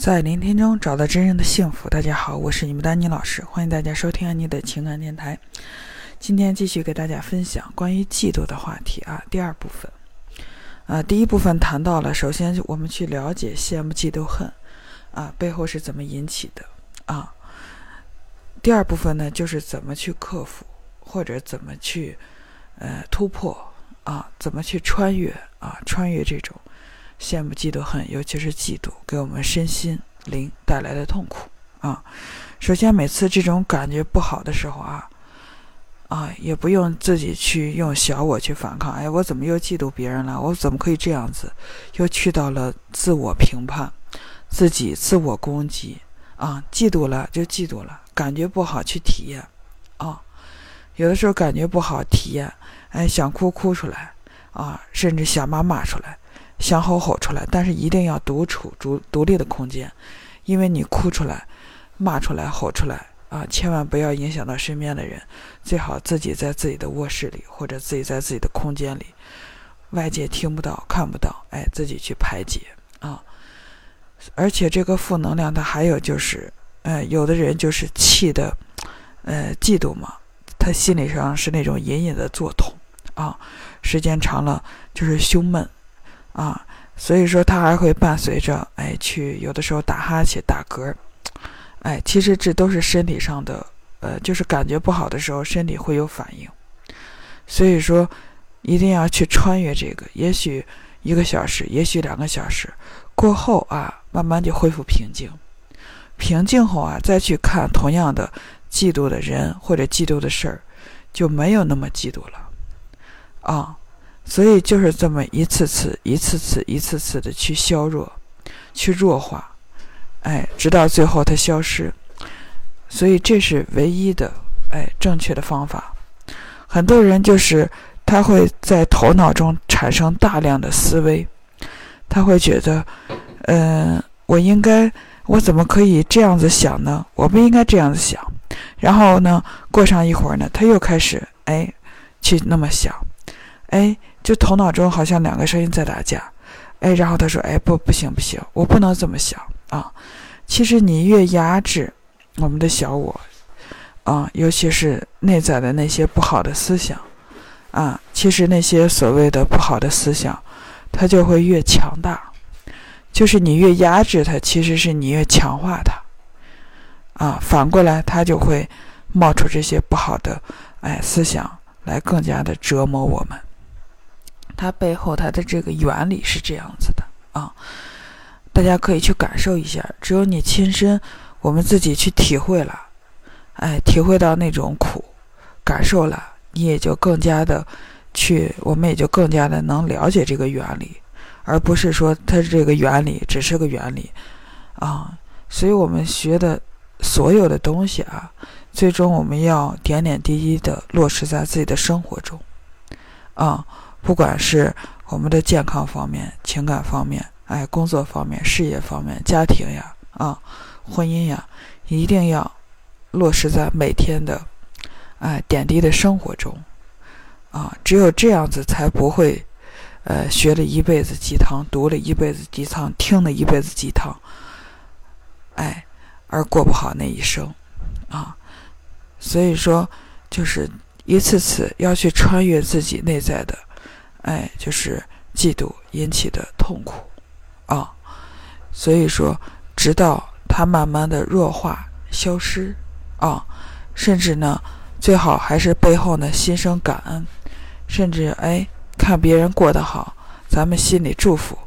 在聆听中找到真正的幸福。大家好，我是你们的安妮老师，欢迎大家收听安妮的情感电台。今天继续给大家分享关于嫉妒的话题啊，第二部分。啊，第一部分谈到了，首先我们去了解羡慕、嫉妒、恨啊背后是怎么引起的啊。第二部分呢，就是怎么去克服，或者怎么去呃突破啊，怎么去穿越啊，穿越这种。羡慕、嫉妒、恨，尤其是嫉妒，给我们身心灵带来的痛苦啊！首先，每次这种感觉不好的时候啊，啊，也不用自己去用小我去反抗。哎，我怎么又嫉妒别人了？我怎么可以这样子？又去到了自我评判，自己自我攻击啊！嫉妒了就嫉妒了，感觉不好去体验啊！有的时候感觉不好体验，哎，想哭哭出来啊，甚至想骂骂出来。想吼吼出来，但是一定要独处、独独立的空间，因为你哭出来、骂出来、吼出来啊，千万不要影响到身边的人。最好自己在自己的卧室里，或者自己在自己的空间里，外界听不到、看不到，哎，自己去排解啊。而且这个负能量，它还有就是，呃，有的人就是气的，呃，嫉妒嘛，他心理上是那种隐隐的作痛啊，时间长了就是胸闷。啊，所以说他还会伴随着，哎，去有的时候打哈欠、打嗝，哎，其实这都是身体上的，呃，就是感觉不好的时候，身体会有反应。所以说，一定要去穿越这个，也许一个小时，也许两个小时过后啊，慢慢就恢复平静。平静后啊，再去看同样的嫉妒的人或者嫉妒的事儿，就没有那么嫉妒了，啊。所以就是这么一次次、一次次、一次次的去削弱、去弱化，哎，直到最后它消失。所以这是唯一的哎正确的方法。很多人就是他会在头脑中产生大量的思维，他会觉得，嗯，我应该，我怎么可以这样子想呢？我不应该这样子想。然后呢，过上一会儿呢，他又开始哎去那么想，哎。就头脑中好像两个声音在打架，哎，然后他说：“哎，不，不行，不行，我不能这么想啊！其实你越压制我们的小我，啊，尤其是内在的那些不好的思想，啊，其实那些所谓的不好的思想，它就会越强大。就是你越压制它，其实是你越强化它，啊，反过来它就会冒出这些不好的哎思想来，更加的折磨我们。”它背后它的这个原理是这样子的啊，大家可以去感受一下。只有你亲身，我们自己去体会了，哎，体会到那种苦，感受了，你也就更加的去，我们也就更加的能了解这个原理，而不是说它这个原理只是个原理啊。所以我们学的所有的东西啊，最终我们要点点滴滴的落实在自己的生活中啊。不管是我们的健康方面、情感方面、哎，工作方面、事业方面、家庭呀、啊，婚姻呀，一定要落实在每天的哎点滴的生活中啊。只有这样子，才不会呃学了一辈子鸡汤，读了一辈子鸡汤，听了一辈子鸡汤，哎，而过不好那一生啊。所以说，就是一次次要去穿越自己内在的。哎，就是嫉妒引起的痛苦。啊，所以说，直到它慢慢的弱化、消失。啊，甚至呢，最好还是背后呢心生感恩，甚至哎看别人过得好，咱们心里祝福。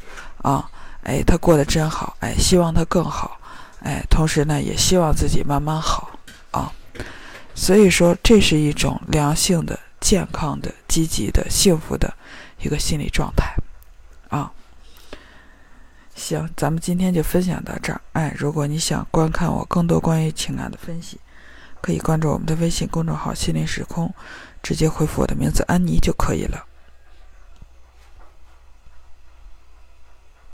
啊，哎他过得真好，哎希望他更好，哎同时呢也希望自己慢慢好。啊，所以说这是一种良性的、健康的、积极的、幸福的。一个心理状态，啊，行，咱们今天就分享到这儿。哎，如果你想观看我更多关于情感的分析，可以关注我们的微信公众号“心灵时空”，直接回复我的名字“安妮”就可以了。